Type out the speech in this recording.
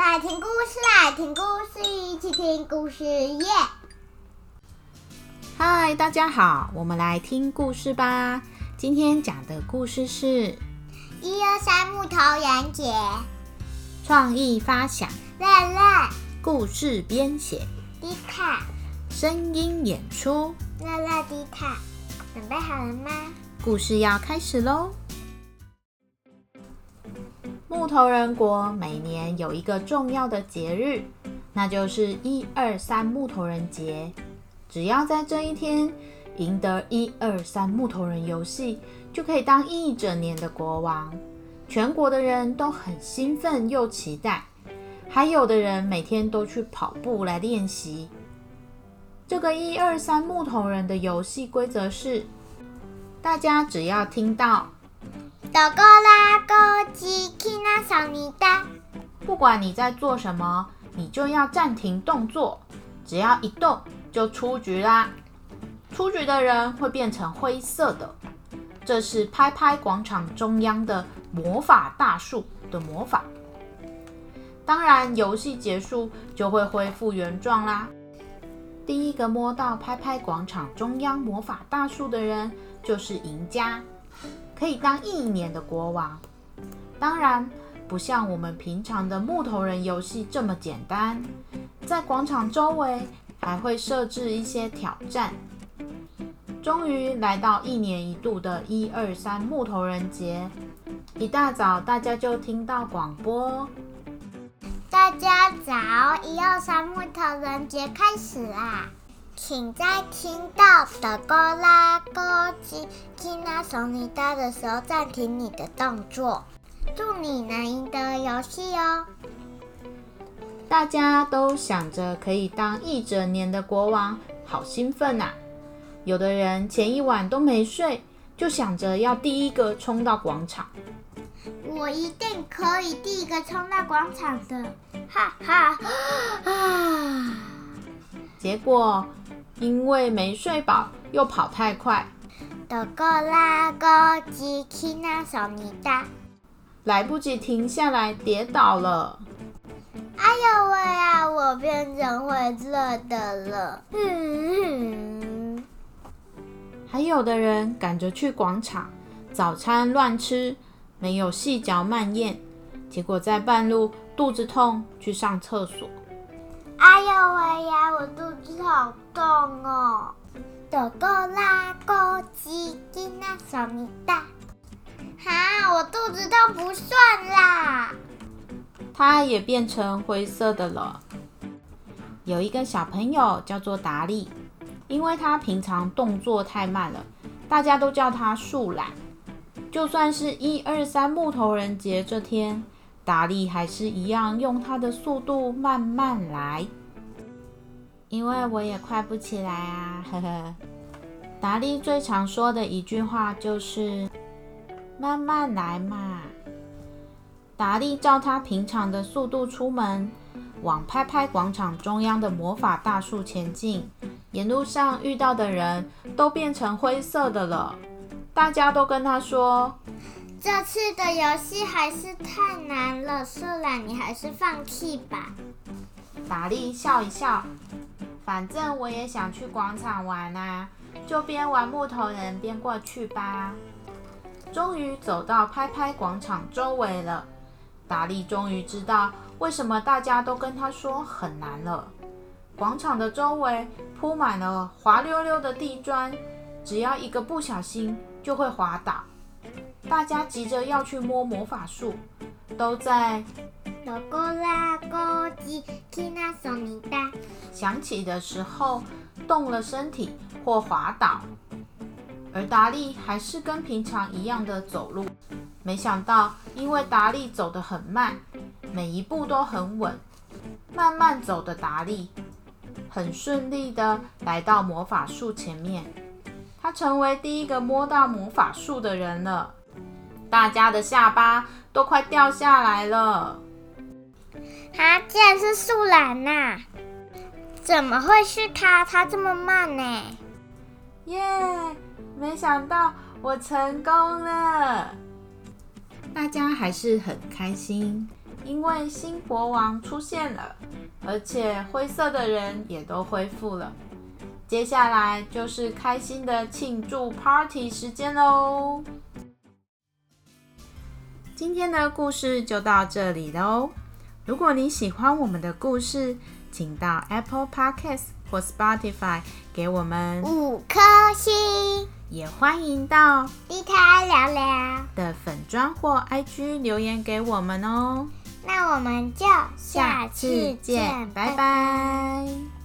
来听故事，来听故事，一起听故事耶！嗨，大家好，我们来听故事吧。今天讲的故事是一二三木头人节，创意发想，乐乐，故事编写，迪卡，声音演出，乐乐迪卡，准备好了吗？故事要开始喽！木头人国每年有一个重要的节日，那就是一二三木头人节。只要在这一天赢得一二三木头人游戏，就可以当一整年的国王。全国的人都很兴奋又期待，还有的人每天都去跑步来练习。这个一二三木头人的游戏规则是。大家只要听到“哆哆啦哆吉基那小尼达”，不管你在做什么，你就要暂停动作。只要一动，就出局啦。出局的人会变成灰色的。这是拍拍广场中央的魔法大树的魔法。当然，游戏结束就会恢复原状啦。第一个摸到拍拍广场中央魔法大树的人。就是赢家，可以当一年的国王。当然，不像我们平常的木头人游戏这么简单，在广场周围还会设置一些挑战。终于来到一年一度的一二三木头人节，一大早大家就听到广播：大家早，一二三木头人节开始啦！请在听到的“哆啦哆吉听那手你哒”的时候暂停你的动作。祝你能赢得游戏哦！大家都想着可以当一整年的国王，好兴奋呐！有的人前一晚都没睡，就想着要第一个冲到广场。我一定可以第一个冲到广场的！哈哈啊！结果。因为没睡饱，又跑太快，哆哆啦哆吉基那小尼达，来不及停下来，跌倒了。哎呦喂呀！我变成会热的了。嗯。还有的人赶着去广场，早餐乱吃，没有细嚼慢咽，结果在半路肚子痛，去上厕所。哎呦喂呀！好痛哦！哆哆啦哆吉吉那小米大，哈，我肚子痛不算啦。它也变成灰色的了。有一个小朋友叫做达利，因为他平常动作太慢了，大家都叫他树懒。就算是一二三木头人节这天。达利还是一样用他的速度慢慢来，因为我也快不起来啊！呵呵。达利最常说的一句话就是“慢慢来嘛”。达利照他平常的速度出门，往拍拍广场中央的魔法大树前进。沿路上遇到的人都变成灰色的了，大家都跟他说。这次的游戏还是太难了，素兰，你还是放弃吧。达利笑一笑，反正我也想去广场玩啊，就边玩木头人边过去吧。终于走到拍拍广场周围了，达利终于知道为什么大家都跟他说很难了。广场的周围铺满了滑溜溜的地砖，只要一个不小心就会滑倒。大家急着要去摸魔法树，都在哆哆啦哆吉基那索尼达响起的时候动了身体或滑倒，而达利还是跟平常一样的走路。没想到，因为达利走得很慢，每一步都很稳，慢慢走的达利很顺利的来到魔法树前面，他成为第一个摸到魔法树的人了。大家的下巴都快掉下来了！他竟然是树懒呐！怎么会是他？他这么慢呢？耶！没想到我成功了！大家还是很开心，因为新国王出现了，而且灰色的人也都恢复了。接下来就是开心的庆祝 party 时间喽！今天的故事就到这里喽。如果你喜欢我们的故事，请到 Apple Podcast 或 Spotify 给我们五颗星，也欢迎到低开聊聊的粉砖或 IG 留言给我们哦。那我们就下次见，拜拜。